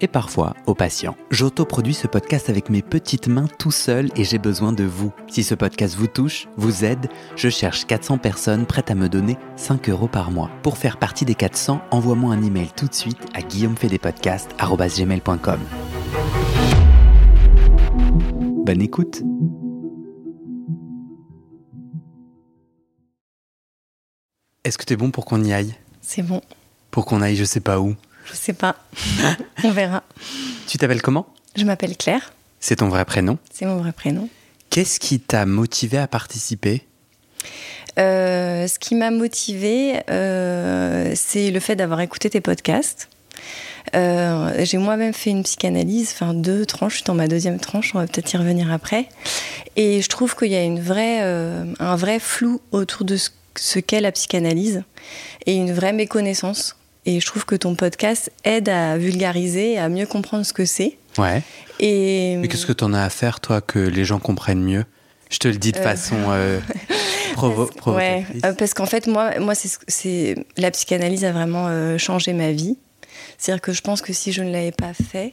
et parfois au patient. J'autoproduis ce podcast avec mes petites mains tout seul et j'ai besoin de vous. Si ce podcast vous touche, vous aide, je cherche 400 personnes prêtes à me donner 5 euros par mois. Pour faire partie des 400, envoie-moi un email tout de suite à guillaumefedepodcast.com. Bonne écoute Est-ce que t'es bon pour qu'on y aille? C'est bon. Pour qu'on aille je sais pas où Je sais pas. On verra. Tu t'appelles comment? Je m'appelle Claire. C'est ton vrai prénom? C'est mon vrai prénom. Qu'est-ce qui t'a motivé à participer? Euh, ce qui m'a motivée, euh, c'est le fait d'avoir écouté tes podcasts. Euh, j'ai moi-même fait une psychanalyse, enfin deux tranches, je suis dans ma deuxième tranche, on va peut-être y revenir après. Et je trouve qu'il y a une vraie, un vrai flou autour de ce, ce qu'est la psychanalyse et une vraie méconnaissance. Et je trouve que ton podcast aide à vulgariser, à mieux comprendre ce que c'est. Ouais. Et Mais qu'est-ce que t'en as à faire, toi, que les gens comprennent mieux? Je te le dis de Euh. façon euh, provo- Ouais, provocatrice. euh, parce qu'en fait, moi, moi c'est, la psychanalyse a vraiment euh, changé ma vie. C'est-à-dire que je pense que si je ne l'avais pas fait,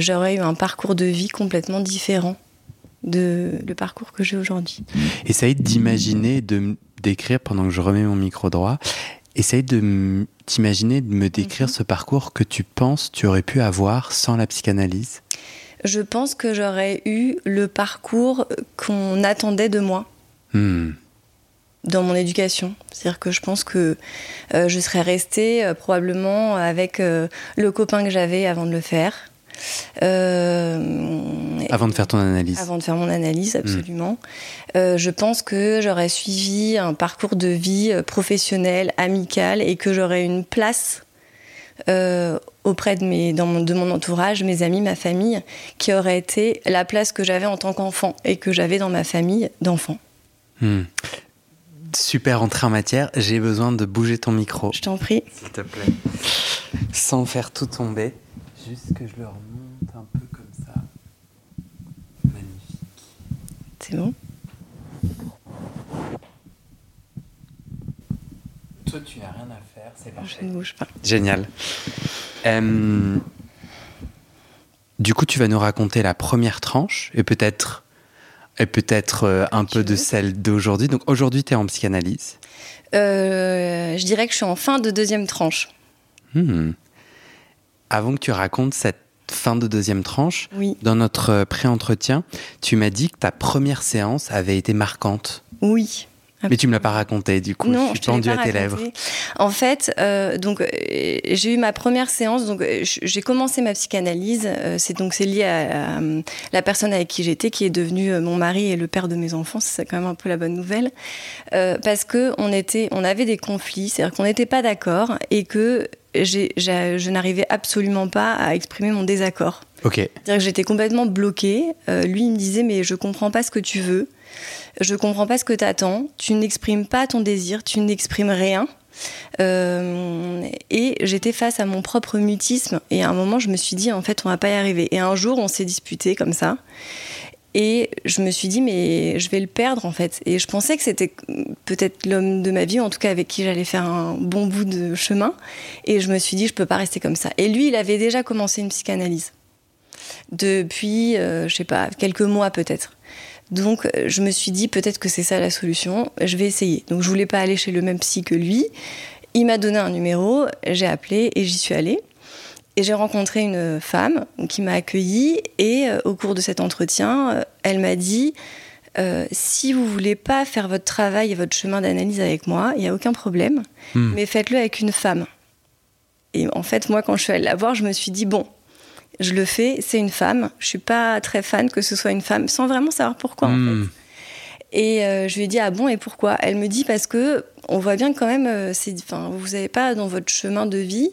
j'aurais eu un parcours de vie complètement différent de le parcours que j'ai aujourd'hui. Essaye d'imaginer, de décrire pendant que je remets mon micro droit. Essaye de t'imaginer, de me décrire Mhm. ce parcours que tu penses tu aurais pu avoir sans la psychanalyse. Je pense que j'aurais eu le parcours qu'on attendait de moi Hmm. dans mon éducation. C'est-à-dire que je pense que euh, je serais restée euh, probablement avec euh, le copain que j'avais avant de le faire. Euh, Avant de faire ton analyse. Avant de faire mon analyse, absolument. Euh, je pense que j'aurais suivi un parcours de vie euh, professionnel, amical, et que j'aurais une place euh, auprès de, mes, dans mon, de mon entourage, mes amis, ma famille, qui aurait été la place que j'avais en tant qu'enfant et que j'avais dans ma famille d'enfant. Hmm. Super entrée en matière. J'ai besoin de bouger ton micro. Je t'en prie. S'il te plaît. Sans faire tout tomber. Juste que je le remonte un peu comme ça. Magnifique. C'est bon? Toi, tu n'as rien à faire, c'est Je ne bouge pas. Génial. Euh, du coup, tu vas nous raconter la première tranche et peut-être et peut-être euh, un tu peu de celle d'aujourd'hui. Donc aujourd'hui, tu es en psychanalyse. Euh, je dirais que je suis en fin de deuxième tranche. Hmm. Avant que tu racontes cette fin de deuxième tranche, Oui. dans notre euh, pré-entretien, tu m'as dit que ta première séance avait été marquante. Oui. Mais tu me l'as pas raconté, du coup, non, je suis te l'ai pendu pas à tes raconté. lèvres. En fait, euh, donc euh, j'ai eu ma première séance. Donc euh, j'ai commencé ma psychanalyse. euh, c'est donc c'est lié à, à, la personne avec qui j'étais, qui est devenu euh, mon mari et le père de mes enfants. C'est quand même un peu la bonne nouvelle, parce que on était, on avait des conflits, c'est-à-dire qu'on n'était pas d'accord et que je n'arrivais absolument pas à exprimer mon désaccord. Ok. C'est-à-dire que j'étais complètement bloquée. Euh, lui, il me disait, mais je comprends pas ce que tu veux. Je comprends pas ce que tu attends. Tu n'exprimes pas ton désir. Tu n'exprimes rien. Euh, et j'étais face à mon propre mutisme. Et à un moment, je me suis dit, en fait, on va pas y arriver. Et un jour, on s'est disputé comme ça. Et je me suis dit, mais je vais le perdre, en fait. Et je pensais que c'était peut-être l'homme de ma vie, en tout cas avec qui j'allais faire un bon bout de chemin. Et je me suis dit, je peux pas rester comme ça. Et lui, il avait déjà commencé une psychanalyse depuis, euh, je sais pas, quelques mois peut-être. Donc, je me suis dit peut-être que c'est ça la solution. Je vais essayer. Donc, je voulais pas aller chez le même psy que lui. Il m'a donné un numéro, j'ai appelé et j'y suis allée. Et j'ai rencontré une femme qui m'a accueillie et euh, au cours de cet entretien, euh, elle m'a dit euh, si vous voulez pas faire votre travail et votre chemin d'analyse avec moi, il n'y a aucun problème, Hmm. mais faites-le avec une femme. Et en fait, moi, quand je suis allée la voir, je me suis dit bon, je le fais, c'est une femme. Je suis pas très fan que ce soit une femme, sans vraiment savoir pourquoi en Hmm. fait. Et euh, je lui ai dit ah bon et pourquoi? Elle me dit parce que on voit bien que quand même, enfin, vous n'avez pas dans votre chemin de vie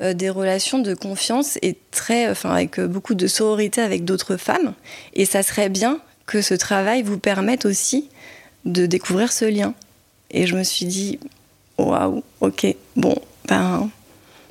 des relations de confiance et très, enfin, avec euh, beaucoup de sororité avec d'autres femmes. Et ça serait bien que ce travail vous permette aussi de découvrir ce lien. Et je me suis dit waouh, ok, bon, ben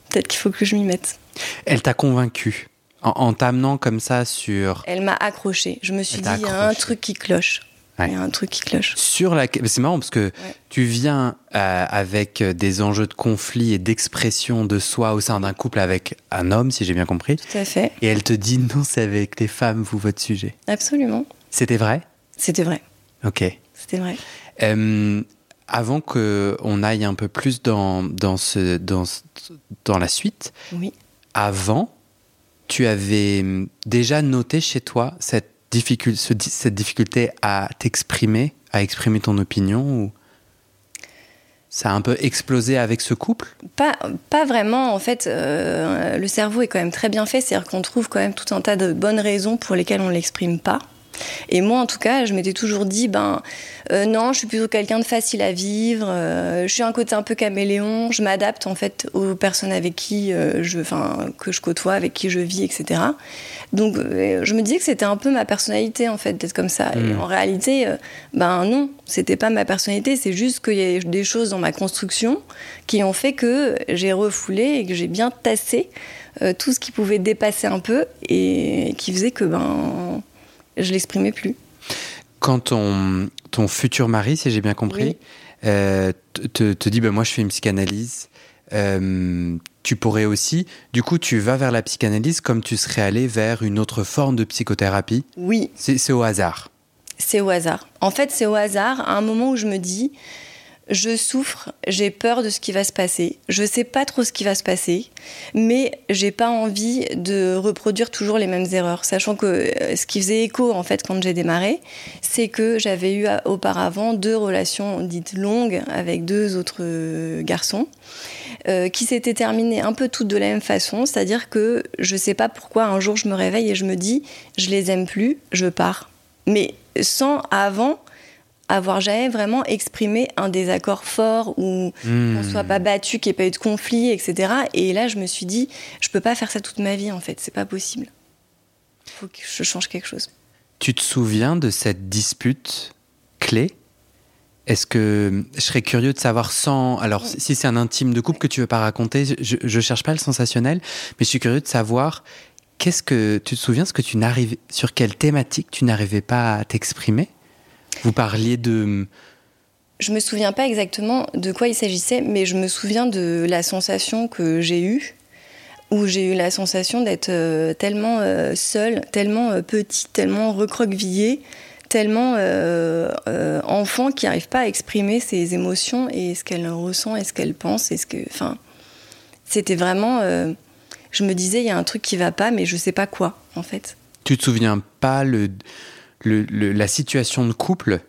peut-être qu'il faut que je m'y mette. Elle t'a convaincu en, en t'amenant comme ça sur Elle m'a accroché. Je me suis Elle dit il y a un truc qui cloche. Ouais. Il y a un truc qui cloche. sur la. C'est marrant parce que tu viens euh, avec des enjeux de conflit et d'expression de soi au sein d'un couple avec un homme, si j'ai bien compris, Tout à fait, et elle te dit non, c'est avec les femmes, vous, votre sujet. absolument. C'était vrai? C'était vrai. Ok. C'était vrai. Euh, avant que on aille un peu plus dans, dans, ce, dans, dans la suite, Oui. avant, tu avais déjà noté chez toi cette, difficul- ce- cette difficulté à t'exprimer, à exprimer ton opinion ça a un peu explosé avec ce couple? Pas, pas vraiment. En fait, euh, le cerveau est quand même très bien fait. C'est-à-dire qu'on trouve quand même tout un tas de bonnes raisons pour lesquelles on ne l'exprime pas. Et moi, en tout cas, je m'étais toujours dit, ben euh, non, je suis plutôt quelqu'un de facile à vivre. euh, je suis un côté un peu caméléon. Je m'adapte en fait aux personnes avec qui euh, je, enfin, que je côtoie, avec qui je vis, etc. Donc, je me disais que c'était un peu ma personnalité en fait d'être comme ça. Et Mm. en réalité, ben non, c'était pas ma personnalité. C'est juste qu'il y a des choses dans ma construction qui ont fait que j'ai refoulé et que j'ai bien tassé tout ce qui pouvait dépasser un peu et qui faisait que ben je l'exprimais plus. Quand ton, ton futur mari, si j'ai bien compris, Oui. euh, te, dit bah, Moi, je fais une psychanalyse, euh, tu pourrais aussi. Du coup, tu vas vers la psychanalyse comme tu serais allé vers une autre forme de psychothérapie? Oui, c'est au hasard. c'est au hasard. En fait, c'est au hasard à un moment où je me dis je souffre, j'ai peur de ce qui va se passer. Je sais pas trop ce qui va se passer, mais j'ai pas envie de reproduire toujours les mêmes erreurs. Sachant que euh, ce qui faisait écho en fait quand j'ai démarré, c'est que j'avais eu euh, auparavant deux relations dites longues avec deux autres euh, garçons. qui s'étaient terminées un peu toutes de la même façon, c'est-à-dire que je sais pas pourquoi un jour je me réveille et je me dis je les aime plus, je pars. Mais sans avant avoir jamais vraiment exprimé un désaccord fort ou Hmm. qu'on soit pas battu, qu'il n'y ait pas eu de conflit, etc. Et là, je me suis dit, je peux pas faire ça toute ma vie, en fait, c'est pas possible. Il faut que je change quelque chose. Tu te souviens de cette dispute clé? Est-ce que je serais curieux de savoir sans. Alors, si c'est un intime de couple que tu veux pas raconter, je, je cherche pas le sensationnel, mais je suis curieux de savoir qu'est-ce que tu te souviens ce que tu n'arrivais sur quelle thématique tu n'arrivais pas à t'exprimer? Vous parliez de Je me souviens pas exactement de quoi il s'agissait, mais je me souviens de la sensation que j'ai eue, où j'ai eu la sensation d'être euh, tellement euh, seule, tellement euh, petite, tellement recroquevillée, tellement euh, euh, enfant qui n'arrive pas à exprimer ses émotions et ce qu'elle ressent et ce qu'elle pense. Et ce que, enfin, c'était vraiment. euh, je me disais, il y a un truc qui va pas, mais je sais pas quoi, en fait. tu te souviens pas le, le- le- la situation de couple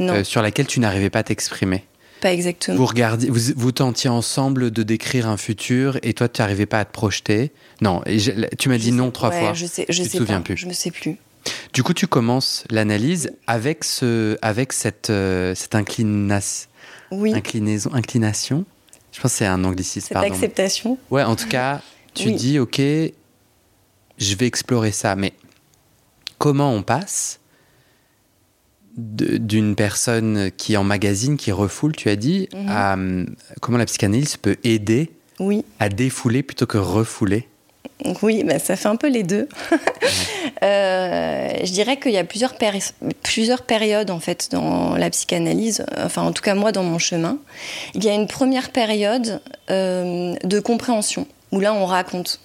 euh, sur laquelle tu n'arrivais pas à t'exprimer pas exactement. Vous regardiez, vous, vous tentiez ensemble de décrire un futur et toi tu n'arrivais pas à te projeter. Non, et je- tu m'as dit sais- non trois ouais, fois. Je sais, je Tu te sais souviens pas, plus. Je me sais plus. Du coup, tu commences l'analyse avec ce, avec cette, euh, cette inclinas- Oui, inclinaison, inclination. Je pense que c'est un anglicisme. cette pardon. acceptation. Ouais, en tout cas, tu Oui. dis ok, je vais explorer ça, mais comment on passe d'une personne qui emmagasine, qui refoule, tu as dit, Mhm. à comment la psychanalyse peut aider Oui, à défouler plutôt que refouler? oui, bah, ça fait un peu les deux. Euh, je dirais qu'il y a plusieurs, péri- plusieurs périodes en fait dans la psychanalyse, enfin en tout cas moi dans mon chemin. Il y a une première période euh, de compréhension où là on raconte.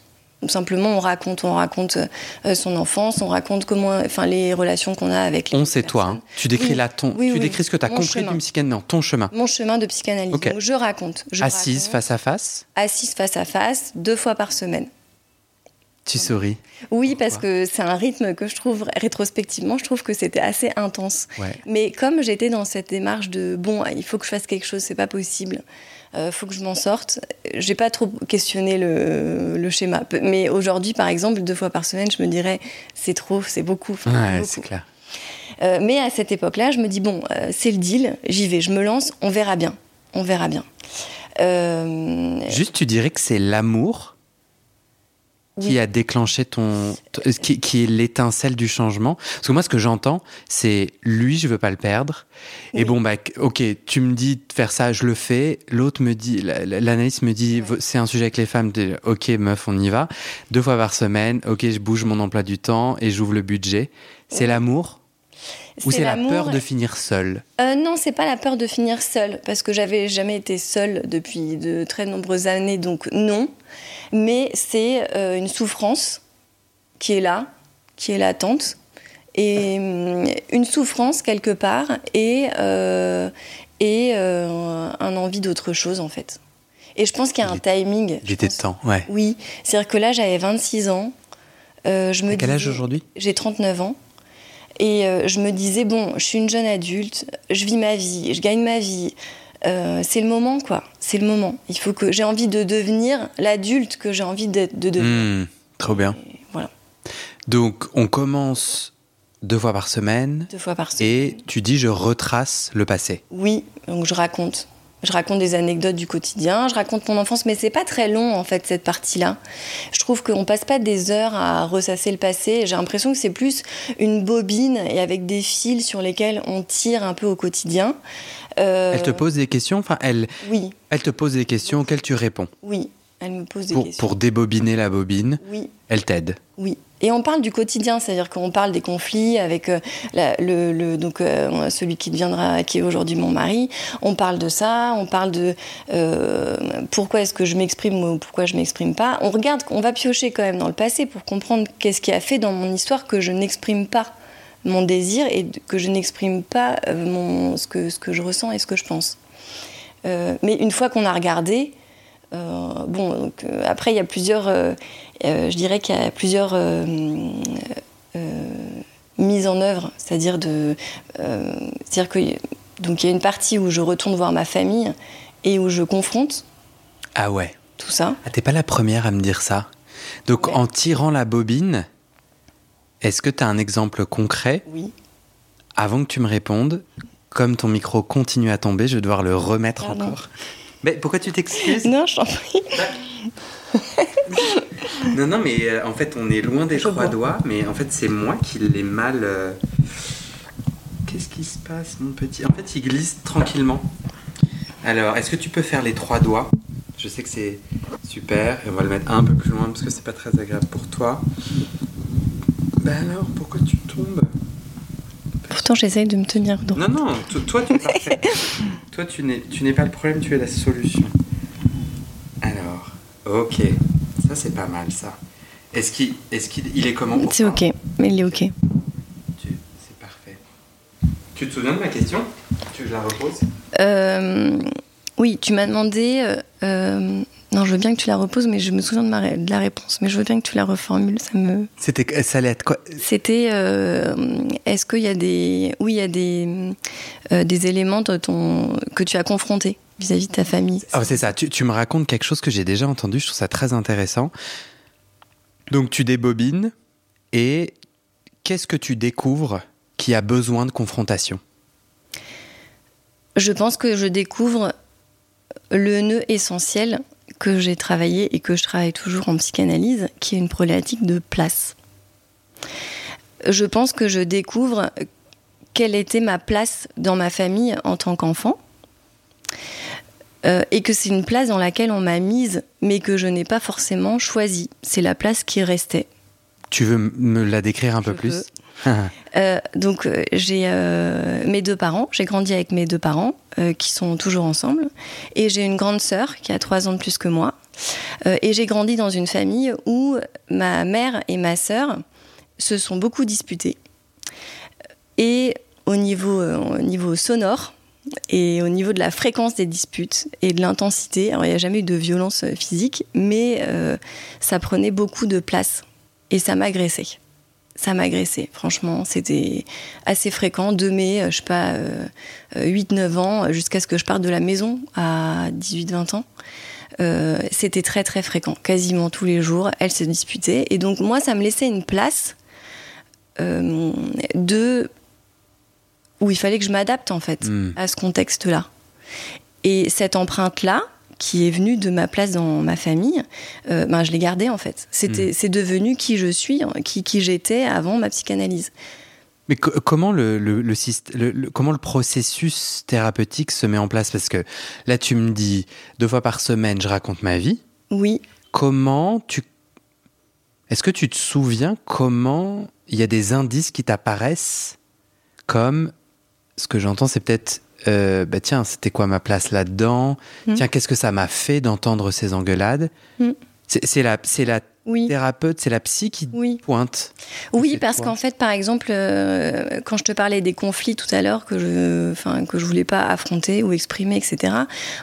Simplement, on raconte, on raconte euh, son enfance, on raconte comment, enfin, les relations qu'on a avec les On, c'est toi. hein. Tu décris Oui. là ton, Oui, tu oui. décris ce que tu as Mon compris chemin. psychanalyse, ton chemin. Mon chemin de psychanalyse. Donc je raconte. Je Assise raconte. face à face, Assise face à face, deux fois par semaine. Tu souris. Oui, parce que c'est un rythme que je trouve, rétrospectivement, je trouve que c'était assez intense. Ouais. Mais comme j'étais dans cette démarche de bon, il faut que je fasse quelque chose, c'est pas possible. euh, faut que je m'en sorte. J'ai pas trop questionné le, schéma. Mais aujourd'hui, par exemple, deux fois par semaine, je me dirais, c'est trop, c'est beaucoup. ouais, c'est clair. Euh, mais à cette époque-là, je me dis, bon, euh, c'est le deal, j'y vais, je me lance, on verra bien. On verra bien. Juste, tu dirais que c'est l'amour qui a déclenché ton, qui, qui, est l'étincelle du changement Parce que moi, ce que j'entends, c'est lui, je veux pas le perdre. Et bon, bah, ok, tu me dis de faire ça, je le fais. L'autre me dit, l'analyste me dit, c'est un sujet avec les femmes. Ok, meuf, on y va. Deux fois par semaine. Ok, je bouge mon emploi du temps et j'ouvre le budget. C'est l'amour ou c'est la peur de finir seule euh, Non, c'est pas la peur de finir seule, parce que j'avais jamais été seule depuis de très nombreuses années, donc non mais c'est euh, une souffrance qui est là, qui est latente, et hum, une souffrance quelque part et, euh, et euh, un envie d'autre chose en fait. Et je pense qu'il y a un timing. Il était temps, ouais. Oui, c'est-à-dire que là j'avais 26 ans. je me quel âge aujourd'hui? J'ai 39 ans. Et je me disais, bon, je suis une jeune adulte, je vis ma vie, je gagne ma vie, euh, c'est le moment, quoi. C'est le moment. Il faut que j'ai envie de devenir l'adulte que j'ai envie de, de devenir. Hmm, trop bien. voilà. Donc, on commence deux fois par semaine. Deux fois par semaine. Et tu dis, je retrace le passé. Oui, donc je raconte. Je raconte des anecdotes du quotidien, je raconte mon enfance, mais c'est pas très long en fait cette partie-là. Je trouve qu'on passe pas des heures à ressasser le passé. J'ai l'impression que c'est plus une bobine et avec des fils sur lesquels on tire un peu au quotidien. Euh, elle te pose des questions enfin, elle, Oui. Elle te pose des questions auxquelles tu réponds Oui, elle me pose des pour, questions. Pour débobiner la bobine Oui. Elle t'aide Oui. Et on parle du quotidien, c'est-à-dire qu'on parle des conflits avec euh, le, donc, euh, celui qui deviendra, qui est aujourd'hui mon mari. On parle de ça, on parle de pourquoi est-ce que je m'exprime ou pourquoi je m'exprime pas. On regarde, on va piocher quand même dans le passé pour comprendre qu'est-ce qui a fait dans mon histoire que je n'exprime pas mon désir et que je n'exprime pas euh, mon, ce, que, ce que je ressens et ce que je pense. Euh, mais une fois qu'on a regardé, euh, bon, donc, après il y a plusieurs, je dirais qu'il y a plusieurs mises en œuvre, c'est-à-dire de, c'est-à-dire que donc il y a une partie où je retourne voir ma famille et où je confronte. Ah ouais. Tout ça. Ah, t'es pas la première à me dire ça. Donc en tirant la bobine, est-ce que tu as un exemple concret Oui. Avant que tu me répondes, comme ton micro continue à tomber, je vais devoir le remettre encore. Mais pourquoi tu t'excuses Non, je t'en prie. non, non, mais euh, en fait, on est loin des trois doigts, mais en fait, c'est moi qui l'ai mal. Euh, qu'est-ce qui se passe, mon petit? En fait, il glisse tranquillement. Alors, est-ce que tu peux faire les trois doigts? Je sais que c'est super, et on va le mettre un peu plus loin parce que c'est pas très agréable pour toi. Ben alors, pourquoi tu tombes Pourtant, j'essaye de me tenir droit. Non, non, toi, tu es parfait. toi, tu n'es pas le problème, tu es la solution. Alors, ok. Ça, c'est pas mal, ça. Est-ce qu'il est, il est comment C'est ok, mais il est ok. C'est parfait. Tu te souviens de ma question? Tu veux que je la repose? Euh, Oui, tu m'as demandé euh, euh, non, je veux bien que tu la reposes, mais je me souviens de, ma, de la réponse. Mais je veux bien que tu la reformules. Ça me. C'était, ça allait être quoi? C'était, euh, est-ce qu'il y a des, oui, il y a des, euh, des éléments de ton que tu as confrontés vis-à-vis de ta famille? Ah, c'est ça. Tu, tu, me racontes quelque chose que j'ai déjà entendu. Je trouve ça très intéressant. Donc, tu débobines et qu'est-ce que tu découvres qui a besoin de confrontation? Je pense que je découvre le nœud essentiel que j'ai travaillé et que je travaille toujours en psychanalyse, qui est une problématique de place. Je pense que je découvre quelle était ma place dans ma famille en tant qu'enfant. Euh, et que c'est une place dans laquelle on m'a mise, mais que je n'ai pas forcément choisie. C'est la place qui restait. Tu veux me la décrire un peu plus? Euh, donc euh, j'ai euh, mes deux parents, j'ai grandi avec mes deux parents qui sont toujours ensemble, et j'ai une grande sœur qui a trois ans de plus que moi, et j'ai grandi dans une famille où ma mère et ma sœur se sont beaucoup disputées, et au niveau, au niveau sonore, et au niveau de la fréquence des disputes et de l'intensité, alors il n'y a jamais eu de violence physique, mais ça prenait beaucoup de place et ça m'agressait ça m'agressait. Franchement, c'était assez fréquent. De mai, je sais pas, 8-9 ans, jusqu'à ce que je parte de la maison à 18-20 ans. c'était très très fréquent, quasiment tous les jours. Elle se disputait. Et donc moi, ça me laissait une place de où il fallait que je m'adapte en fait Hmm. à ce contexte-là. Et cette empreinte-là, qui est venue de ma place dans ma famille, euh, ben, je l'ai gardée en fait. C'était, C'est devenu qui je suis, qui, qui j'étais avant ma psychanalyse. Mais co- comment le- le- comment le processus thérapeutique se met en place? Parce que là, tu me dis deux fois par semaine, je raconte ma vie. Oui, Comment tu. Est-ce que tu te souviens comment il y a des indices qui t'apparaissent comme. Ce que j'entends, c'est peut-être. Euh, bah tiens, c'était quoi ma place là-dedans? Hmm. Tiens, qu'est-ce que ça m'a fait d'entendre ces engueulades? Hmm. C'est la, c'est la oui, thérapeute, c'est la psy qui oui. pointe. Oui, parce qu'en fait, par exemple, euh, quand je te parlais des conflits tout à l'heure que je, enfin, que je voulais pas affronter ou exprimer, etc.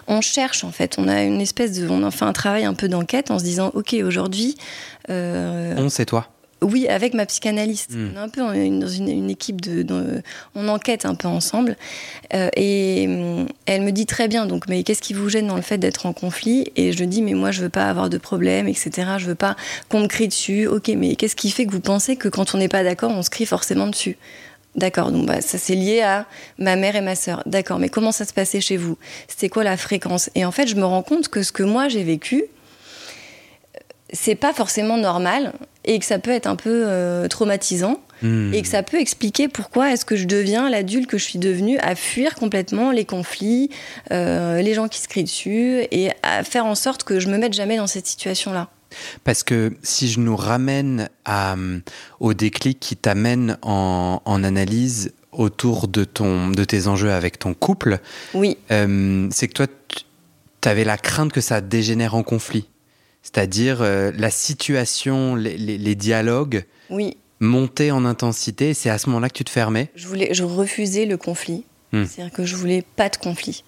On cherche en fait. On a une espèce de, on en fait un travail un peu d'enquête en se disant, ok, aujourd'hui, euh, On, c'est toi. Oui, avec ma psychanalyste. Mm. On est un peu dans une, une équipe de, on enquête un peu ensemble. Euh, et hum, elle me dit très bien, donc, mais qu'est-ce qui vous gêne dans le fait d'être en conflit? Et je dis, mais moi, je veux pas avoir de problème, etc. Je veux pas qu'on me crie dessus. Ok, mais qu'est-ce qui fait que vous pensez que quand on n'est pas d'accord, on se crie forcément dessus? D'accord, donc bah, ça c'est lié à ma mère et ma sœur. D'accord, mais comment ça se passait chez vous? C'était quoi la fréquence? Et en fait, je me rends compte que ce que moi j'ai vécu, c'est pas forcément normal et que ça peut être un peu euh, traumatisant Hmm. et que ça peut expliquer pourquoi est-ce que je deviens l'adulte que je suis devenue à fuir complètement les conflits, euh, les gens qui se crient dessus et à faire en sorte que je me mette jamais dans cette situation-là. Parce que si je nous ramène à, euh, au déclic qui t'amène en, en analyse autour de, ton, de tes enjeux avec ton couple, Oui, euh, c'est que toi, tu avais la crainte que ça dégénère en conflit. C'est-à-dire euh, la situation, les, les- les dialogues oui, montaient en intensité, c'est à ce moment-là que tu te fermais? je voulais, je refusais le conflit. Hmm. C'est-à-dire que je voulais pas de conflit.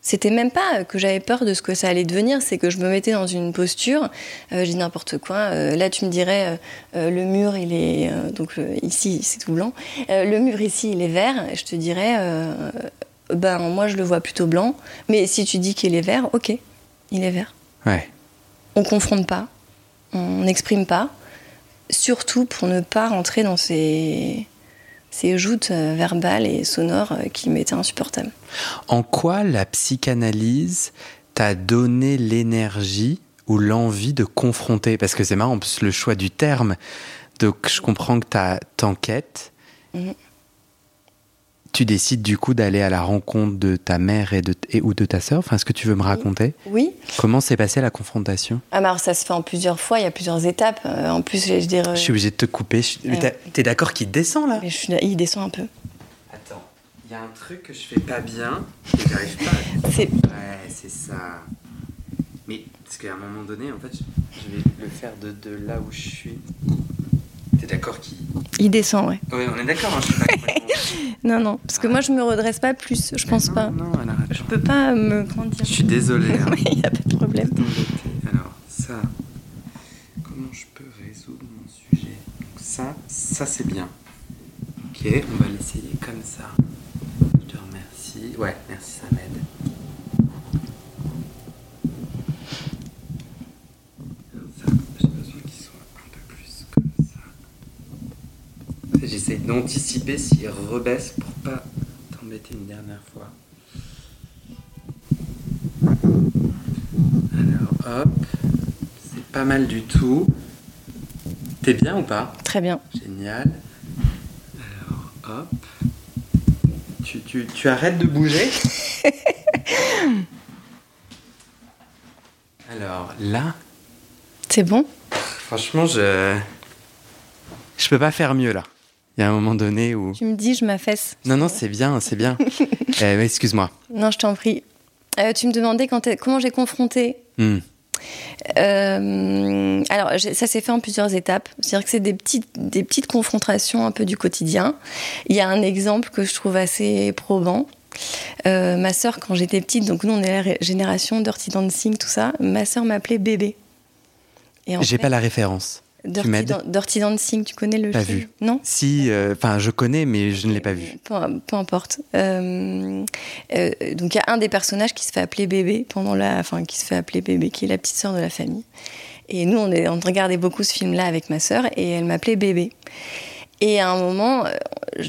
C'était même pas que j'avais peur de ce que ça allait devenir, c'est que je me mettais dans une posture, euh, je dis n'importe quoi. euh, là, tu me dirais, euh, le mur, il est donc ici, c'est tout blanc. Le mur ici, il est vert. Je te dirais, ben moi, je le vois plutôt blanc. Mais si tu dis qu'il est vert, ok, il est vert. Ouais. On confronte pas, on n'exprime pas, surtout pour ne pas rentrer dans ces ces joutes euh, verbales et sonores euh, qui m'étaient insupportables. En quoi la psychanalyse t'a donné l'énergie ou l'envie de confronter? Parce que c'est marrant, le choix du terme. Donc, je comprends que tu t'enquêtes. Mhm. Tu décides du coup d'aller à la rencontre de ta mère et, de, et ou de ta sœur? Enfin, est-ce que tu veux me raconter? Oui, Comment s'est passée la confrontation? Ah, mais alors ça se fait en plusieurs fois, il y a plusieurs étapes. Euh, en plus, je vais dire. euh, Je suis obligé de te couper. Je- Ouais. T'es d'accord qu'il descend là? Mais je suis là- il descend un peu. Attends, il y a un truc que je fais pas bien et j'arrive pas C'est Ouais, c'est ça. Mais parce qu'à un moment donné, en fait, je vais le faire de, de là où je suis. T'es d'accord qu'il. il descend, ouais. Ouais, on est d'accord, hein, je suis pas complètement. Non, non, parce que moi je me redresse pas plus, je pense non, pas. Non, alors. Je peux pas me dire. Je suis désolé. hein. Il y a pas de problème. Alors, ça. Comment je peux résoudre mon sujet? Donc, ça, ça c'est bien. Ok, on va l'essayer comme ça. Je te remercie. Ouais, merci, ça m'aide. Alors, ça, j'ai besoin qu'il soit un peu plus comme ça. J'essaye d'anticiper s'il rebaisse pour pas t'embêter une dernière fois. Alors, hop. C'est pas mal du tout. T'es bien ou pas? Très bien. Génial. Alors, hop. Tu, tu, tu arrêtes de bouger? Alors, là, C'est bon? Franchement, je. Je peux pas faire mieux là. Il y a un moment donné où. Tu me dis, je m'affaisse. Non, non, c'est bien, c'est bien. Euh, Excuse-moi. Non, je t'en prie. Euh, tu me demandais quand comment j'ai confronté. Hmm. Euh, alors, ça s'est fait en plusieurs étapes. C'est-à-dire que c'est des petites, des petites confrontations un peu du quotidien. Il y a un exemple que je trouve assez probant. Euh, ma sœur, quand j'étais petite, donc nous on est la génération Dirty Dancing, tout ça, ma sœur m'appelait bébé. J'ai pas la référence. Dirty, Dancing, tu connais le pas film vu. Non Si, euh, enfin, je connais, mais je ne l'ai pas vu. Peu, importe. Euh, euh, donc, il y a un des personnages qui se fait appeler bébé pendant la, enfin, qui se fait appeler bébé, qui est la petite sœur de la famille. Et nous, on, est, on regardait beaucoup ce film-là avec ma sœur, et elle m'appelait bébé. Et à un moment,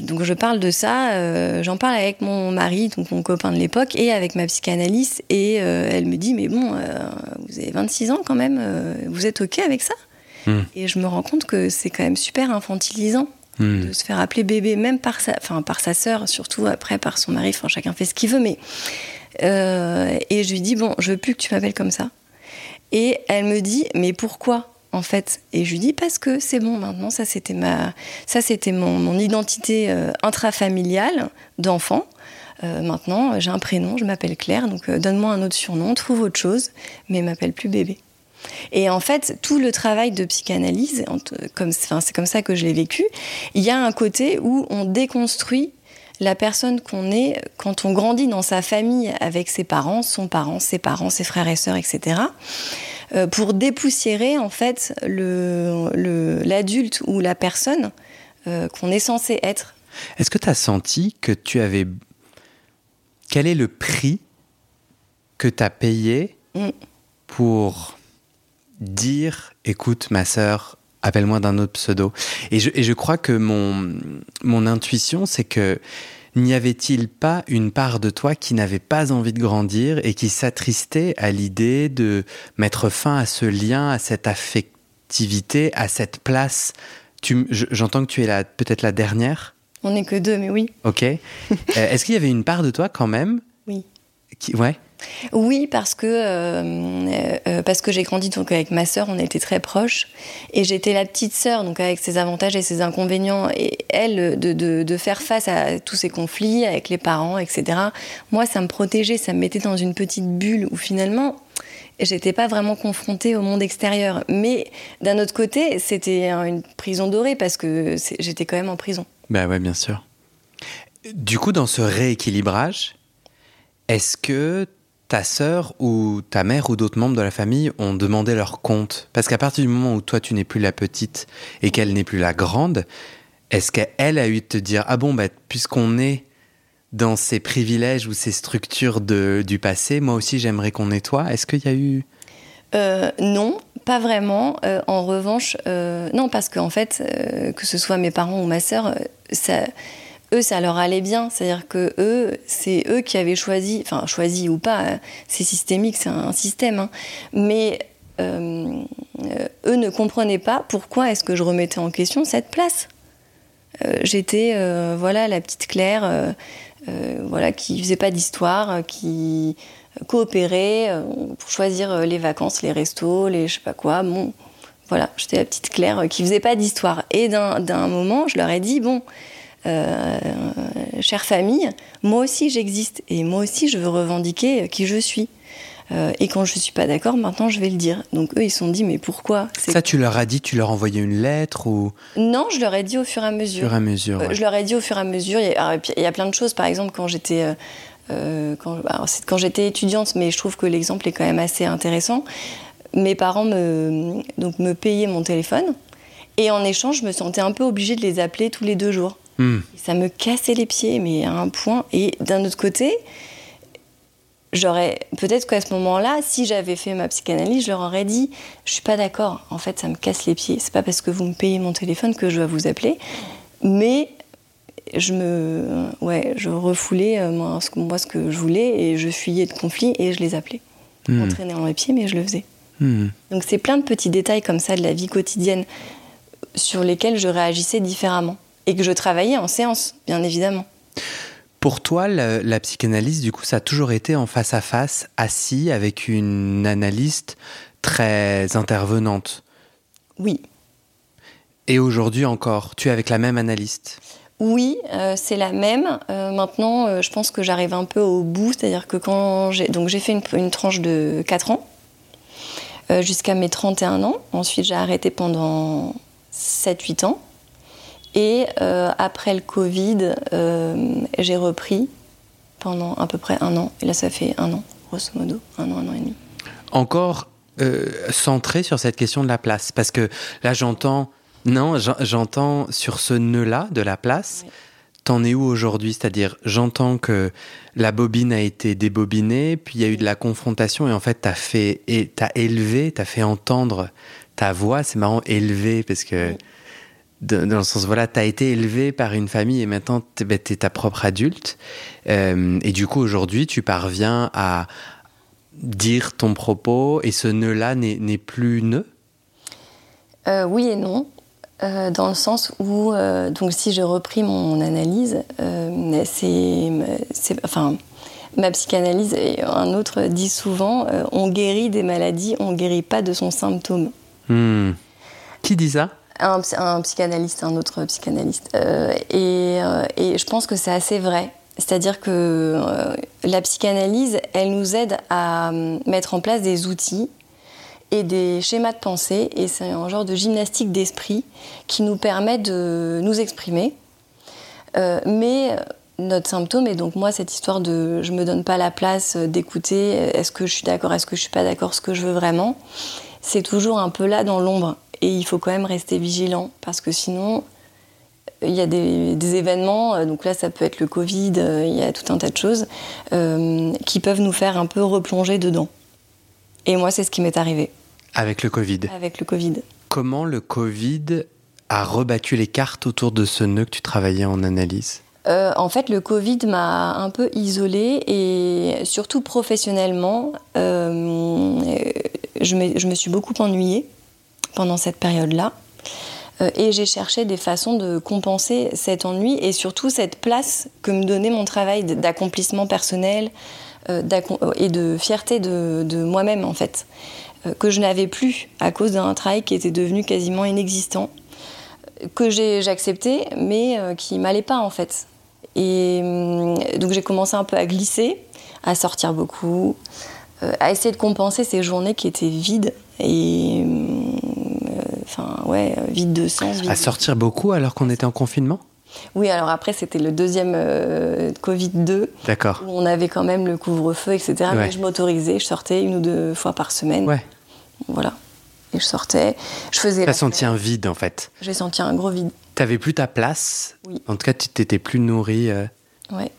donc je parle de ça, j'en parle avec mon mari, donc mon copain de l'époque, et avec ma psychanalyste, et elle me dit, mais bon, vous avez 26 ans quand même, vous êtes OK avec ça? Hmm. Et je me rends compte que c'est quand même super infantilisant hmm. de se faire appeler bébé, même par sa, enfin, par sa sœur, surtout après par son mari. Enfin, chacun fait ce qu'il veut, mais. Euh, et je lui dis, bon, je veux plus que tu m'appelles comme ça. Et elle me dit, mais pourquoi en fait? Et je lui dis, parce que c'est bon, maintenant, ça c'était ma, ça c'était mon, mon, identité euh, intrafamiliale d'enfant. Euh, maintenant, j'ai un prénom, je m'appelle Claire, donc donne-moi un autre surnom, trouve autre chose, mais m'appelle plus bébé. Et en fait, tout le travail de psychanalyse, comme, c'est comme ça que je l'ai vécu, il y a un côté où on déconstruit la personne qu'on est quand on grandit dans sa famille avec ses parents, son parent, ses parents, ses frères et sœurs, etc. Euh, pour dépoussiérer en fait l'adulte ou la personne euh, qu'on est censé être. Est-ce que tu as senti que tu avais... Quel est le prix que tu as payé mm. pour dire écoute ma sœur appelle-moi d'un autre pseudo et je, et je, crois que mon, mon intuition c'est que n'y avait-il pas une part de toi qui n'avait pas envie de grandir et qui s'attristait à l'idée de mettre fin à ce lien, à cette affectivité, à cette place? J'entends que tu es peut-être la dernière On n'est que deux, mais oui. Ok. Euh, est-ce qu'il y avait une part de toi quand même Oui. Qui, ouais oui, parce que, euh, euh, parce que j'ai grandi donc avec ma sœur, on était très proches. Et j'étais la petite sœur, donc avec ses avantages et ses inconvénients. Et elle, de, de, faire face à tous ces conflits avec les parents, etc. Moi, ça me protégeait, ça me mettait dans une petite bulle où finalement, j'étais pas vraiment confrontée au monde extérieur. Mais d'un autre côté, c'était une prison dorée parce que j'étais quand même en prison. Ben ouais, bien sûr. Du coup, dans ce rééquilibrage, est-ce que ta sœur ou ta mère ou d'autres membres de la famille ont demandé leur compte? Parce qu'à partir du moment où toi tu n'es plus la petite et qu'elle n'est plus la grande, est-ce qu'elle a eu de te dire ah bon bah puisqu'on est dans ces privilèges ou ces structures de, du passé, moi aussi j'aimerais qu'on nettoie. Est-ce qu'il y a eu? Euh, Non, pas vraiment. Euh, en revanche, euh, non parce qu'en fait, que ce soit mes parents ou ma sœur, ça eux, ça leur allait bien. C'est-à-dire que eux, c'est eux qui avaient choisi, enfin choisi ou pas, hein, c'est systémique, c'est un système. Hein. mais euh, eux ne comprenaient pas pourquoi est-ce que je remettais en question cette place. Euh, j'étais, euh, voilà, la petite Claire, voilà, qui faisait pas d'histoire, qui coopérait pour choisir les vacances, les restos, les je sais pas quoi. Bon, voilà, j'étais la petite Claire qui faisait pas d'histoire. Et d'un moment, je leur ai dit, bon, euh, chère famille, moi aussi j'existe et moi aussi je veux revendiquer qui je suis. Euh, et quand je ne suis pas d'accord, maintenant je vais le dire. Donc eux, ils se sont dit, mais pourquoi Ça, tu leur as dit, tu leur as envoyé une lettre ou Non, je leur ai dit au fur et à mesure. Fur et à mesure. Euh, je leur ai dit au fur et à mesure. Il y a, il y a plein de choses. Par exemple, quand j'étais quand, quand j'étais étudiante, mais je trouve que l'exemple est quand même assez intéressant. Mes parents me donc me payaient mon téléphone et en échange, je me sentais un peu obligée de les appeler tous les deux jours. Hmm. Ça me cassait les pieds, mais à un point. Et d'un autre côté, j'aurais peut-être qu'à ce moment-là, si j'avais fait ma psychanalyse, je leur aurais dit je suis pas d'accord. En fait, ça me casse les pieds. C'est pas parce que vous me payez mon téléphone que je dois vous appeler, mais je me, ouais, je refoulais euh, moi ce, moi, ce que je voulais et je fuyais de conflits et je les appelais. Mmh. m'entraînais dans les pieds, mais je le faisais. Hmm. Donc c'est plein de petits détails comme ça de la vie quotidienne sur lesquels je réagissais différemment et que je travaillais en séance, bien évidemment. Pour toi, la, psychanalyse, du coup, ça a toujours été en face à face, assis avec une analyste très intervenante. Oui. Et aujourd'hui encore, tu es avec la même analyste? Oui, euh, c'est la même. Euh, maintenant, euh, je pense que j'arrive un peu au bout, c'est-à-dire que quand j'ai donc j'ai fait une, une, tranche de 4 ans jusqu'à mes 31 ans. Ensuite, j'ai arrêté pendant 7-8 ans. Et euh, après le Covid, euh, j'ai repris pendant à peu près un an. Et là, ça fait un an, grosso modo, un an, un an et demi. Encore euh, centré sur cette question de la place. Parce que là, j'entends, non, j'entends sur ce nœud-là de la place. T'en es où aujourd'hui? C'est-à-dire, j'entends que la bobine a été débobinée, puis il y a eu de la confrontation, et en fait, t'as fait, et t'as élevé, t'as fait entendre ta voix. C'est marrant, élevé, parce que dans le sens, voilà, t'as été élevé par une famille, et maintenant, ben, es ta propre adulte. Euh, et du coup, aujourd'hui, tu parviens à dire ton propos, et ce nœud-là n'est plus nœud? Euh, Oui et non. Euh, dans le sens où, donc si j'ai repris mon analyse, c'est, enfin, ma psychanalyse et un autre dit souvent, on guérit des maladies, on guérit pas de son symptôme. Hmm. Qui dit ça? Un, un, psychanalyste, un autre psychanalyste. Et, et, je pense que c'est assez vrai. C'est-à-dire que la psychanalyse, elle nous aide à mettre en place des outils et des schémas de pensée. Et c'est un genre de gymnastique d'esprit qui nous permet de nous exprimer. Euh, mais notre symptôme, et donc moi, cette histoire de je me donne pas la place d'écouter, est-ce que je suis d'accord, est-ce que je suis pas d'accord, ce que je veux vraiment, c'est toujours un peu là dans l'ombre. Et il faut quand même rester vigilant parce que sinon, il y a des, des, événements, donc là ça peut être le Covid, il y a tout un tas de choses euh, qui peuvent nous faire un peu replonger dedans. Et moi, c'est ce qui m'est arrivé. Avec le Covid. Avec le Covid. Comment le Covid a rebattu les cartes autour de ce nœud que tu travaillais en analyse? Euh, en fait, le Covid m'a un peu isolée et surtout professionnellement, euh, je, me, je, me, suis beaucoup ennuyée pendant cette période-là. Euh, et j'ai cherché des façons de compenser cet ennui et surtout cette place que me donnait mon travail d'accomplissement personnel et de fierté de, moi-même en fait. Euh, que je n'avais plus à cause d'un travail qui était devenu quasiment inexistant, que j'ai accepté, mais euh, qui m'allait pas en fait. Et hum, donc j'ai commencé un peu à glisser, à sortir beaucoup, euh, à essayer de compenser ces journées qui étaient vides et hum, enfin ouais vides de sens. à sortir beaucoup alors qu'on était en confinement. Oui, alors après, c'était le deuxième Covid-2. D'accord. Où on avait quand même le couvre-feu, etc. Mais je m'autorisais, je sortais une ou deux fois par semaine. Ouais. Voilà. Et je sortais, je faisais. T'as senti un vide en fait. J'ai senti un gros vide. T'avais plus ta place. Oui. En tout cas, tu t'étais plus nourri. Euh... Ouais.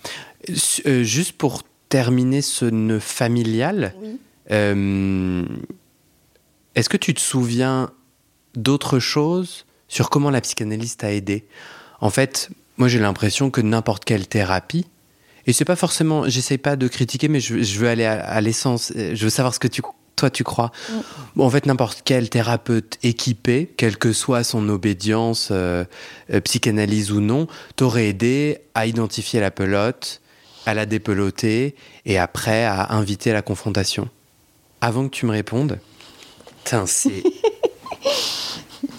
Euh, juste pour terminer ce nœud familial, oui. euh, est-ce que tu te souviens d'autres choses sur comment la psychanalyse t'a aidé En fait, moi j'ai l'impression que n'importe quelle thérapie, et c'est pas forcément, j'essaye pas de critiquer, mais je, je veux aller à, à l'essence, je veux savoir ce que tu toi tu crois Mm. En fait, n'importe quel thérapeute équipé, quelle que soit son obédience, euh, euh, psychanalyse ou non, t'aurait aidé à identifier la pelote, à la dépeloter et après à inviter à la confrontation. Avant que tu me répondes, c'est.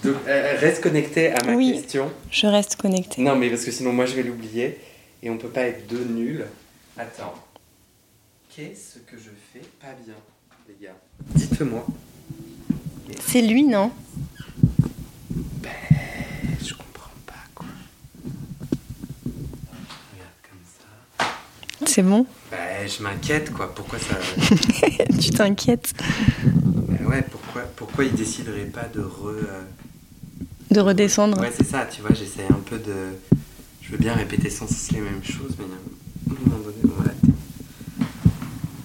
Donc, euh, reste connecté à ma Oui. question. Je reste connectée. Non, mais parce que sinon, moi, je vais l'oublier. Et on peut pas être deux nuls. Attends. Qu'est-ce que je fais pas bien, les gars? Dites-moi. C'est lui, non? Ben, je comprends pas, quoi. Regarde comme ça. C'est bon? Ben, je m'inquiète, quoi. Pourquoi ça. Tu t'inquiètes? Ben ouais, pourquoi, pourquoi il déciderait pas de re. euh, de redescendre Ouais, c'est ça, tu vois, j'essaie un peu de. Je veux bien répéter sans cesse les mêmes choses, mais il y a un moment donné, voilà,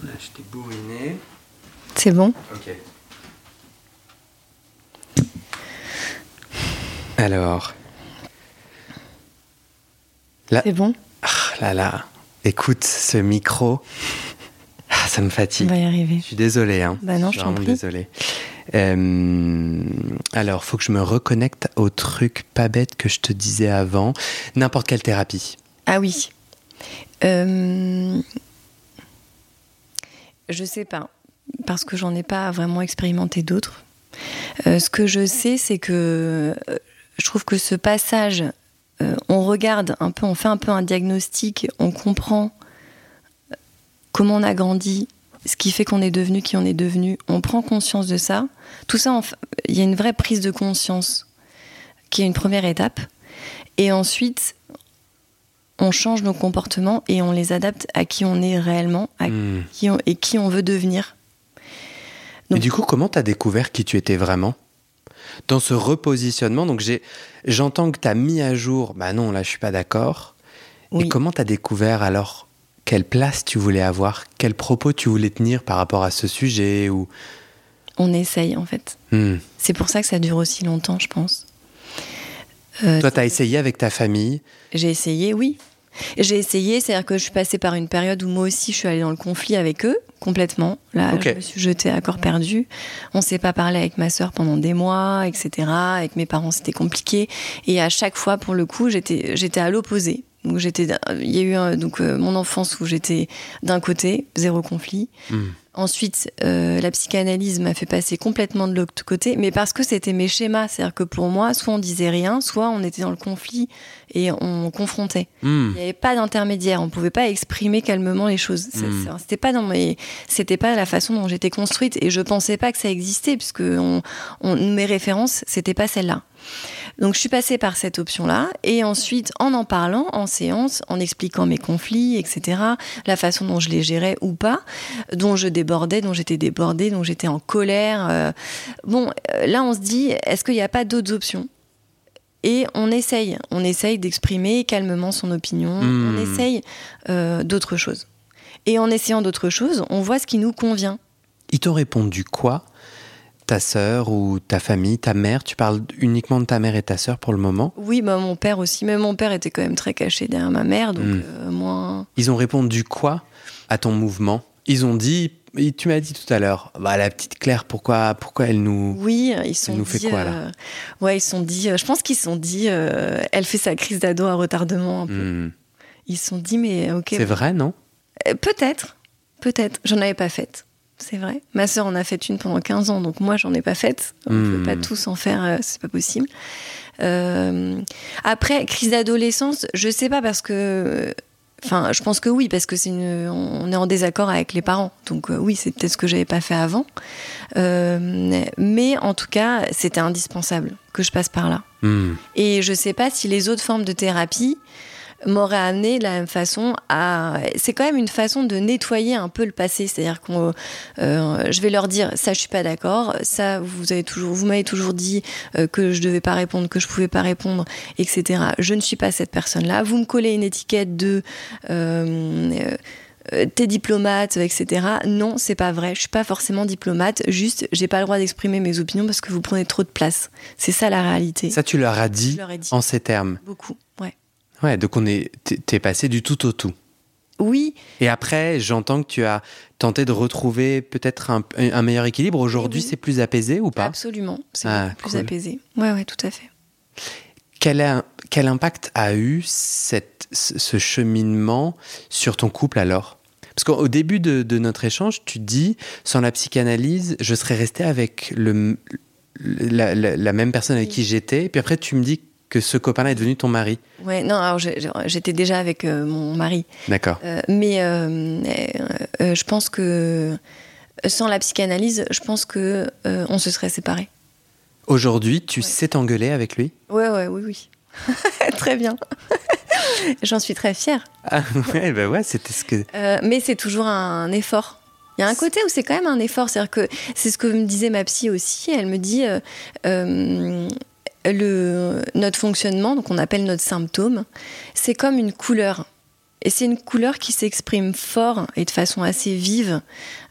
Voilà, je t'ai bourriné. C'est bon Ok. Alors. Là, C'est bon ah là là, écoute ce micro. Ah, ça me On fatigue. va y Je arriver. suis désolé, hein. Bah non, suis je t'en vraiment désolé. Euh, alors, faut que je me reconnecte au truc pas bête que je te disais avant. N'importe quelle thérapie. Ah oui. Euh, Je sais pas, parce que j'en ai pas vraiment expérimenté d'autres. Euh, ce que je sais, c'est que euh, je trouve que ce passage, euh, on regarde un peu, on fait un peu un diagnostic, on comprend comment on a grandi, ce qui fait qu'on est devenu qui on est devenu, on prend conscience de ça. Tout ça, il y a une vraie prise de conscience qui est une première étape. Et ensuite, on change nos comportements et on les adapte à qui on est réellement à Hmm. qui on- et qui on veut devenir. Et du coup, comment tu as découvert qui tu étais vraiment? Dans ce repositionnement, donc j'ai, j'entends que tu as mis à jour, bah non, là je suis pas d'accord. Et comment tu as découvert alors quelle place tu voulais avoir, quels propos tu voulais tenir par rapport à ce sujet ou... On essaye en fait. Hmm. C'est pour ça que ça dure aussi longtemps, je pense. Euh, Toi, tu as essayé avec ta famille? J'ai essayé, oui. J'ai essayé, c'est-à-dire que je suis passée par une période où moi aussi je suis allée dans le conflit avec eux, complètement. Là, je me suis jetée à corps perdu. On s'est pas parlé avec ma sœur pendant des mois, etc. Avec mes parents, c'était compliqué. Et à chaque fois, pour le coup, j'étais, à l'opposé. Donc j'étais, il y a eu donc euh, mon enfance où j'étais d'un côté zéro conflit, hmm. Ensuite, euh, la psychanalyse m'a fait passer complètement de l'autre côté, mais parce que c'était mes schémas. C'est-à-dire que pour moi, soit on disait rien, soit on était dans le conflit et on confrontait. Hmm. Il n'y avait pas d'intermédiaire. On ne pouvait pas exprimer calmement les choses. Hmm. C'était pas dans c'était pas la façon dont j'étais construite et je pensais pas que ça existait puisque on, mes références, c'était pas celle-là. Donc je suis passée par cette option-là et ensuite en en parlant en séance, en expliquant mes conflits, etc., la façon dont je les gérais ou pas, dont je débordais, dont j'étais débordée, dont j'étais en colère. Euh, bon, euh, là on se dit, est-ce qu'il n'y a pas d'autres options? Et on essaye, on essaye d'exprimer calmement son opinion, on hmm. essaye euh, d'autres choses. Et en essayant d'autres choses, on voit ce qui nous convient. Ils t'ont répondu quoi? Ta sœur ou ta famille, ta mère Tu parles uniquement de ta mère et ta sœur pour le moment? Oui, bah, mon père aussi. Mais mon père était quand même très caché derrière ma mère, donc euh, moins. Ils ont répondu quoi à ton mouvement? Ils ont dit. Tu m'as dit tout à l'heure, bah, la petite Claire, pourquoi, pourquoi elle nous. Oui, ils sont nous fait quoi là euh, Ouais, ils sont dit. Euh, je pense qu'ils sont dit, elle fait sa crise d'ado à retardement un peu. Hmm. Ils se sont dit, mais ok. C'est vrai, non? Peut-être, peut-être. J'en avais pas faite c'est vrai. Ma sœur en a fait une pendant 15 ans, donc moi j'en ai pas faite. On ne peut pas hmm. tous en faire, euh, c'est pas possible. Euh, après, crise d'adolescence, je sais pas parce que. Enfin, je pense que oui, parce que c'est une, on est en désaccord avec les parents. Donc euh, oui, c'est peut-être ce que j'avais pas fait avant. mais en tout cas, c'était indispensable que je passe par là. Hmm. Et je sais pas si les autres formes de thérapie m'aurait amené de la même façon à. C'est quand même une façon de nettoyer un peu le passé. C'est-à-dire que euh, je vais leur dire ça, je suis pas d'accord. Ça, vous avez toujours, vous m'avez toujours dit euh, que je devais pas répondre, que je pouvais pas répondre, etc. Je ne suis pas cette personne-là. Vous me collez une étiquette de euh, t'es diplomate, etc. Non, c'est pas vrai. Je suis pas forcément diplomate. Juste, j'ai pas le droit d'exprimer mes opinions parce que vous prenez trop de place. C'est ça la réalité. Ça, tu leur as dit, leur dit. en ces termes. Beaucoup, ouais. Ouais, donc on est, t'es passé du tout au tout. Oui. Et après, j'entends que tu as tenté de retrouver peut-être un, meilleur équilibre. Aujourd'hui, c'est plus apaisé ou pas? Absolument, c'est ah, plus apaisé. Ouais, ouais, tout à fait. Quel, quel impact a eu cette, ce cheminement sur ton couple alors? Parce qu'au début de, notre échange, tu dis, sans la psychanalyse, je serais resté avec le, la, la, même personne avec qui j'étais. Puis après, tu me dis que ce copain-là est devenu ton mari Ouais, non, alors j'étais déjà avec euh, mon mari. D'accord. Euh, mais euh, je pense que sans la psychanalyse, je pense que on se serait séparés. Aujourd'hui, tu sais t'engueuler avec lui? Ouais, ouais, oui, oui. très bien. J'en suis très fière. Ah ouais, bah ouais, c'était ce que. mais c'est toujours un effort. Il y a un côté où c'est quand même un effort. C'est-à-dire que c'est ce que me disait ma psy aussi. Elle me dit le, notre fonctionnement, donc on appelle notre symptôme, c'est comme une couleur. Et c'est une couleur qui s'exprime fort et de façon assez vive,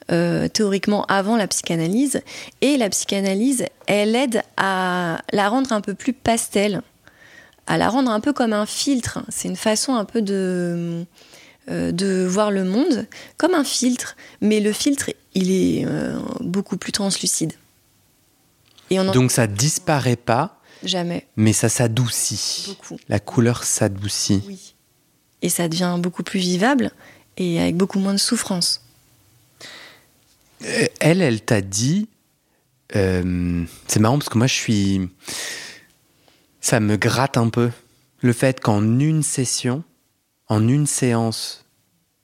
euh, théoriquement avant la psychanalyse. Et la psychanalyse, elle aide à la rendre un peu plus pastel, à la rendre un peu comme un filtre. C'est une façon un peu de, euh, voir le monde comme un filtre, mais le filtre, il est euh, beaucoup plus translucide. Donc ça disparaît pas Jamais. Mais ça s'adoucit. Beaucoup. La couleur s'adoucit. Oui. Et ça devient beaucoup plus vivable et avec beaucoup moins de souffrance. Euh, elle, elle t'a dit. Euh, c'est marrant parce que moi, je suis. Ça me gratte un peu. Le fait qu'en une session, en une séance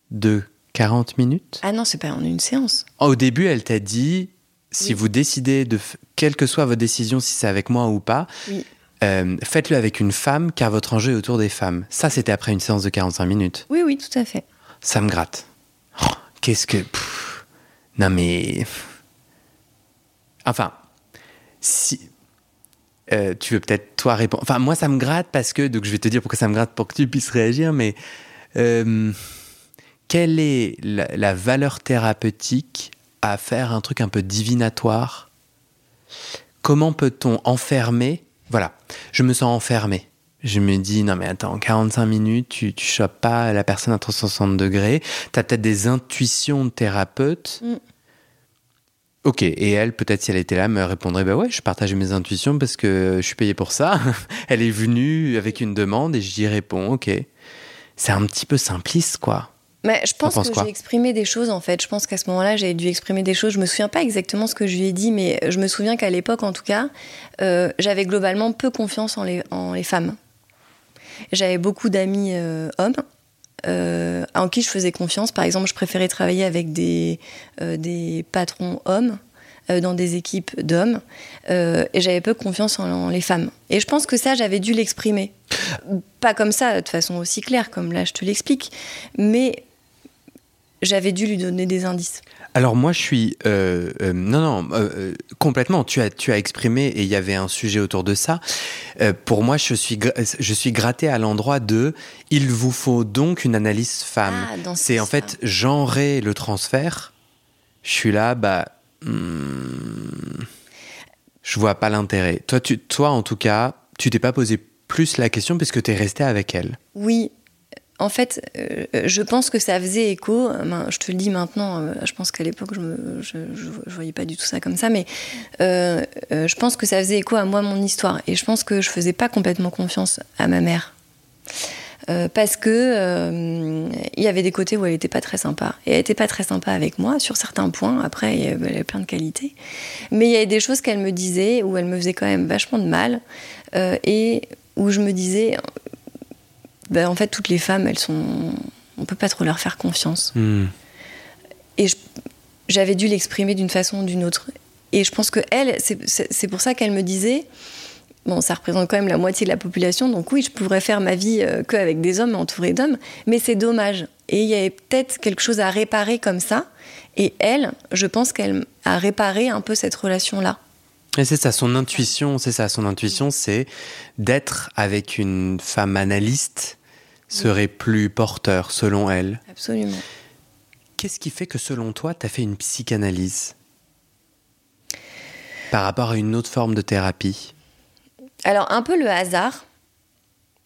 de 40 minutes. Ah non, c'est pas en une séance. Au début, elle t'a dit si vous décidez de, quelle que soit votre décision, si c'est avec moi ou pas, euh, faites-le avec une femme, car votre enjeu est autour des femmes. Ça, c'était après une séance de 45 minutes. Oui, oui, tout à fait. Ça me gratte. Oh, qu'est-ce que. non, mais. Enfin, si. Euh, tu veux peut-être toi répondre. Enfin, moi, ça me gratte parce que. Donc, je vais te dire pourquoi ça me gratte pour que tu puisses réagir, mais. Euh, quelle est la, valeur thérapeutique à faire un truc un peu divinatoire Comment peut-on enfermer? Voilà, je me sens enfermé. Je me dis, non mais attends, 45 minutes, tu, tu chopes pas la personne à 360 degrés. Tu as peut-être des intuitions de thérapeute. Mm. Ok, et elle, peut-être si elle était là, me répondrait Bah ouais, je partage mes intuitions parce que je suis payé pour ça. elle est venue avec une demande et j'y réponds, ok. C'est un petit peu simpliste, quoi. Mais je pense que j'ai exprimé des choses en fait. Je pense qu'à ce moment-là, j'ai dû exprimer des choses. Je me souviens pas exactement ce que je lui ai dit, mais je me souviens qu'à l'époque, en tout cas, euh, j'avais globalement peu confiance en les, en les femmes. J'avais beaucoup d'amis euh, hommes. Euh, en qui je faisais confiance. Par exemple, je préférais travailler avec des, des patrons hommes dans des équipes d'hommes et j'avais peu confiance en, les femmes. Et je pense que ça, j'avais dû l'exprimer. Pas comme ça, de façon aussi claire, comme là je te l'explique, mais j'avais dû lui donner des indices. Alors moi je suis euh, euh, non non euh, complètement tu as tu as exprimé et il y avait un sujet autour de ça. pour moi je suis je suis gratté à l'endroit de il vous faut donc une analyse femme. Ah, C'est en fait genrer le transfert. Je suis là bah hmm, je vois pas l'intérêt. Toi tu toi en tout cas tu t'es pas posé plus la question puisque tu es resté avec elle. Oui, en fait, euh, je pense que ça faisait écho. je te le dis maintenant, euh, je pense qu'à l'époque, je, ne voyais pas du tout ça comme ça, mais euh, je pense que ça faisait écho à moi, mon histoire. Et je pense que je faisais pas complètement confiance à ma mère. parce que il y avait des côtés où elle n'était pas très sympa. Et elle n'était pas très sympa avec moi sur certains points. Après, y avait plein de qualités. Mais il y avait des choses qu'elle me disait où elle me faisait quand même vachement de mal. et où je me disais, ben, en fait, toutes les femmes, elles sont. On peut pas trop leur faire confiance. Hmm. Et j'avais dû l'exprimer d'une façon ou d'une autre. Et je pense que elle, c'est pour ça qu'elle me disait. Bon, ça représente quand même la moitié de la population, donc oui, je pourrais faire ma vie euh, qu'avec des hommes, entourés d'hommes, mais c'est dommage. Et il y avait peut-être quelque chose à réparer comme ça. Et elle, je pense qu'elle a réparé un peu cette relation-là. Et c'est ça, son intuition, c'est ça, son intuition, c'est d'être avec une femme analyste serait plus porteur, selon elle. Absolument. Qu'est-ce qui fait que, selon toi, tu as fait une psychanalyse par rapport à une autre forme de thérapie? Alors, un peu le hasard.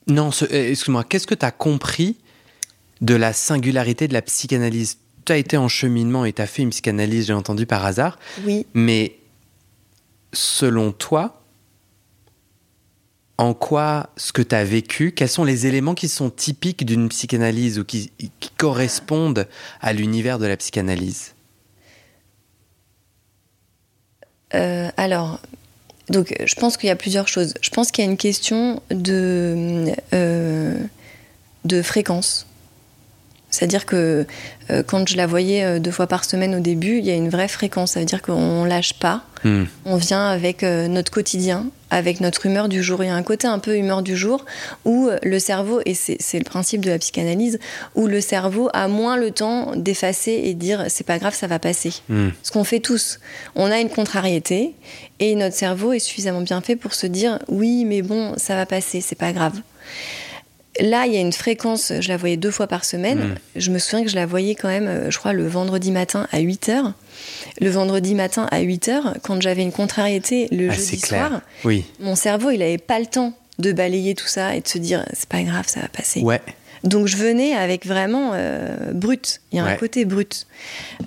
Non, euh, excuse-moi, qu'est-ce que tu as compris de la singularité de la psychanalyse? Tu as été en cheminement et tu as fait une psychanalyse, j'ai entendu par hasard. Oui. Mais selon toi, en quoi ce que tu as vécu, quels sont les éléments qui sont typiques d'une psychanalyse ou qui, correspondent à l'univers de la psychanalyse? Euh, Alors, donc, je pense qu'il y a plusieurs choses. Je pense qu'il y a une question de, euh, de fréquence. C'est-à-dire que euh, quand je la voyais euh, deux fois par semaine au début, il y a une vraie fréquence. Ça veut dire qu'on lâche pas. Hmm. On vient avec euh, notre quotidien, avec notre humeur du jour. Il y a un côté un peu humeur du jour où le cerveau, et c'est le principe de la psychanalyse, où le cerveau a moins le temps d'effacer et de dire c'est pas grave, ça va passer. Hmm. Ce qu'on fait tous. On a une contrariété et notre cerveau est suffisamment bien fait pour se dire oui, mais bon, ça va passer, c'est pas grave. Là, il y a une fréquence, je la voyais deux fois par semaine. Hmm. Je me souviens que je la voyais quand même, euh, je crois, le vendredi matin à 8 h. Le vendredi matin à 8 h, quand j'avais une contrariété le ah, jeudi soir, oui. mon cerveau, il n'avait pas le temps de balayer tout ça et de se dire c'est pas grave, ça va passer. Ouais. Donc je venais avec vraiment euh, brut. Il y a un côté brut.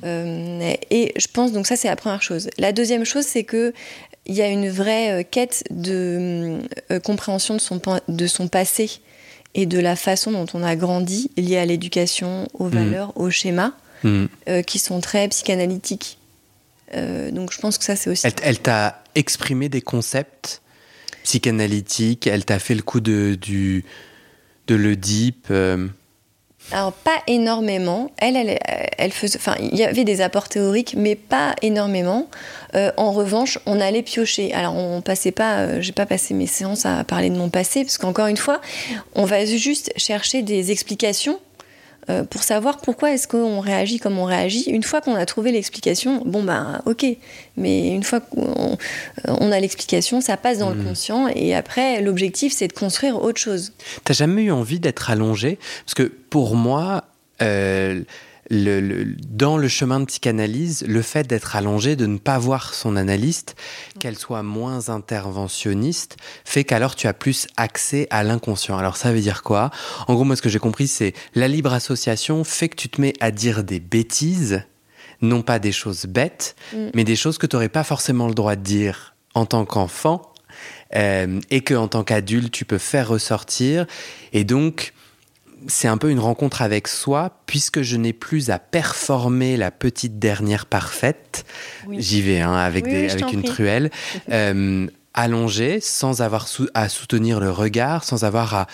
Euh, et je pense donc ça c'est la première chose. La deuxième chose c'est que il y a une vraie quête de compréhension de son, de son passé et de la façon dont on a grandi lié à l'éducation, aux mm. valeurs, aux schémas, mm. euh, qui sont très psychanalytiques. Euh, donc je pense que ça, c'est aussi... Elle, t'a exprimé des concepts psychanalytiques, elle t'a fait le coup de, du, de l'Oedipe euh, alors pas énormément. Elle, elle, elle faisait, enfin, il y avait des apports théoriques, mais pas énormément. Euh, en revanche, on allait piocher. Alors on passait pas, euh, j'ai pas passé mes séances à parler de mon passé, parce qu'encore une fois, on va juste chercher des explications euh, pour savoir pourquoi est-ce qu'on réagit comme on réagit. Une fois qu'on a trouvé l'explication, bon ben ok, mais une fois qu'on on a l'explication, ça passe dans le mmh. conscient et après l'objectif c'est de construire autre chose. T'as jamais eu envie d'être allongé? Parce que pour moi, euh, le, dans le chemin de psychanalyse, le fait d'être allongé, de ne pas voir son analyste, qu'elle soit moins interventionniste, fait qu'alors tu as plus accès à l'inconscient. Alors ça veut dire quoi? En gros, moi ce que j'ai compris, c'est la libre association fait que tu te mets à dire des bêtises, non pas des choses bêtes, mm. mais des choses que tu n'aurais pas forcément le droit de dire en tant qu'enfant. Euh, et que en tant qu'adulte tu peux faire ressortir et donc c'est un peu une rencontre avec soi, puisque je n'ai plus à performer la petite dernière parfaite. J'y vais hein, avec, avec une truelle, euh, allongée, sans avoir à soutenir le regard, sans avoir à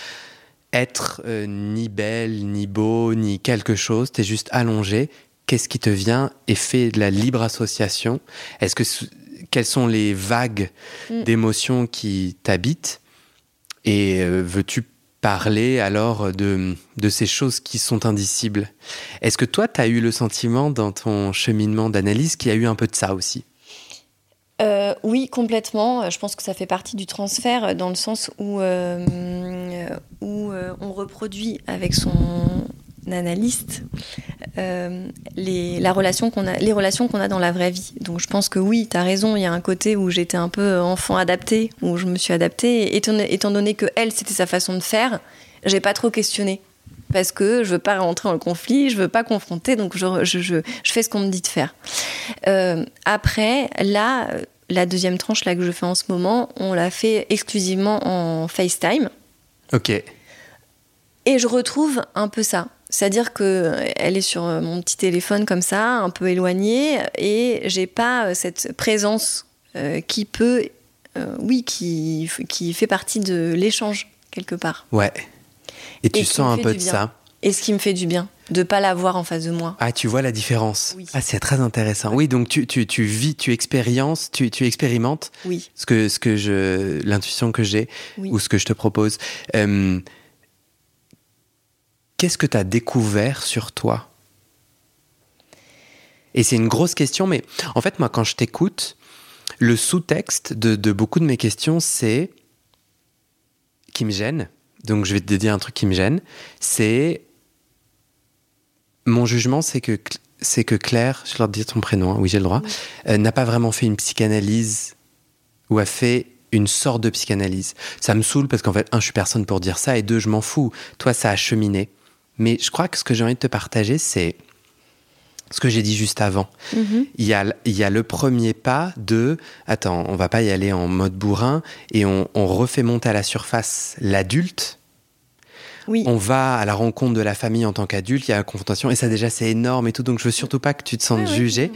être euh, ni belle, ni beau, ni quelque chose. Tu es juste allongé. Qu'est-ce qui te vient et fait de la libre association? Est-ce que quelles sont les vagues mm. d'émotions qui t'habitent? Et euh, veux-tu parler alors de, de ces choses qui sont indicibles. Est-ce que toi, tu as eu le sentiment dans ton cheminement d'analyse qu'il y a eu un peu de ça aussi? Euh, oui, complètement. Je pense que ça fait partie du transfert dans le sens où, euh, où euh, on reproduit avec son analyste euh, les, la relation qu'on a, les relations qu'on a dans la vraie vie. Donc je pense que oui, tu as raison, il y a un côté où j'étais un peu enfant adapté, où je me suis adaptée. Étant, étant donné que elle, c'était sa façon de faire, j'ai pas trop questionné. Parce que je veux pas rentrer dans le conflit, je veux pas confronter, donc je, je, je, je fais ce qu'on me dit de faire. Euh, après, là, la deuxième tranche là que je fais en ce moment, on l'a fait exclusivement en FaceTime. Ok. Et je retrouve un peu ça. C'est-à-dire qu'elle est sur euh, mon petit téléphone comme ça, un peu éloignée, et j'ai pas euh, cette présence euh, qui peut, oui, qui, qui fait partie de l'échange quelque part. Ouais. Et tu sens un peu de ça? Et ce qui me fait du bien, de pas l'avoir en face de moi. Ah, tu vois la différence? Oui. Ah, c'est très intéressant. Oui, donc tu, tu, tu vis, tu expériences, tu, tu expérimentes. Oui. Ce que, ce que je, l'intuition que j'ai ou ce que je te propose. Qu'est-ce que tu as découvert sur toi? Et c'est une grosse question, mais en fait, moi, quand je t'écoute, le sous-texte de, beaucoup de mes questions, c'est qui me gêne. Donc, je vais te dire un truc qui me gêne. C'est mon jugement, c'est que c'est que Claire, je leur dis ton prénom, hein, oui j'ai le droit, euh, n'a pas vraiment fait une psychanalyse ou a fait une sorte de psychanalyse. Ça me saoule parce qu'en fait, un, je suis personne pour dire ça, et deux, je m'en fous. Toi, ça a cheminé. Mais je crois que ce que j'ai envie de te partager, c'est ce que j'ai dit juste avant. Mm-hmm. Il, y a, il y a le premier pas de attends, on va pas y aller en mode bourrin et on, refait monter à la surface l'adulte. Oui. On va à la rencontre de la famille en tant qu'adulte, il y a la confrontation et ça déjà c'est énorme et tout, donc je veux surtout pas que tu te sentes jugé.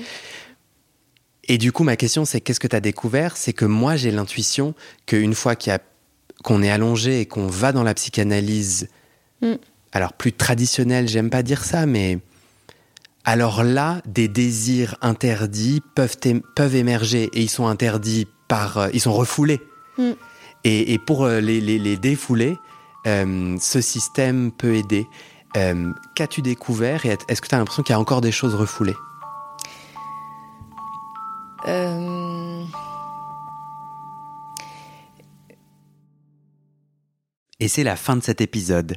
Et du coup, ma question c'est qu'est-ce que tu as découvert? C'est que moi j'ai l'intuition qu'une fois qu'on est allongé et qu'on va dans la psychanalyse, mm alors plus traditionnel, j'aime pas dire ça, mais alors là, des désirs interdits peuvent, peuvent émerger et ils sont interdits par, euh, ils sont refoulés. Mm. Et, pour euh, les, les, défouler, euh, ce système peut aider. Qu'as-tu découvert et est-ce que tu as l'impression qu'il y a encore des choses refoulées? Et c'est la fin de cet épisode.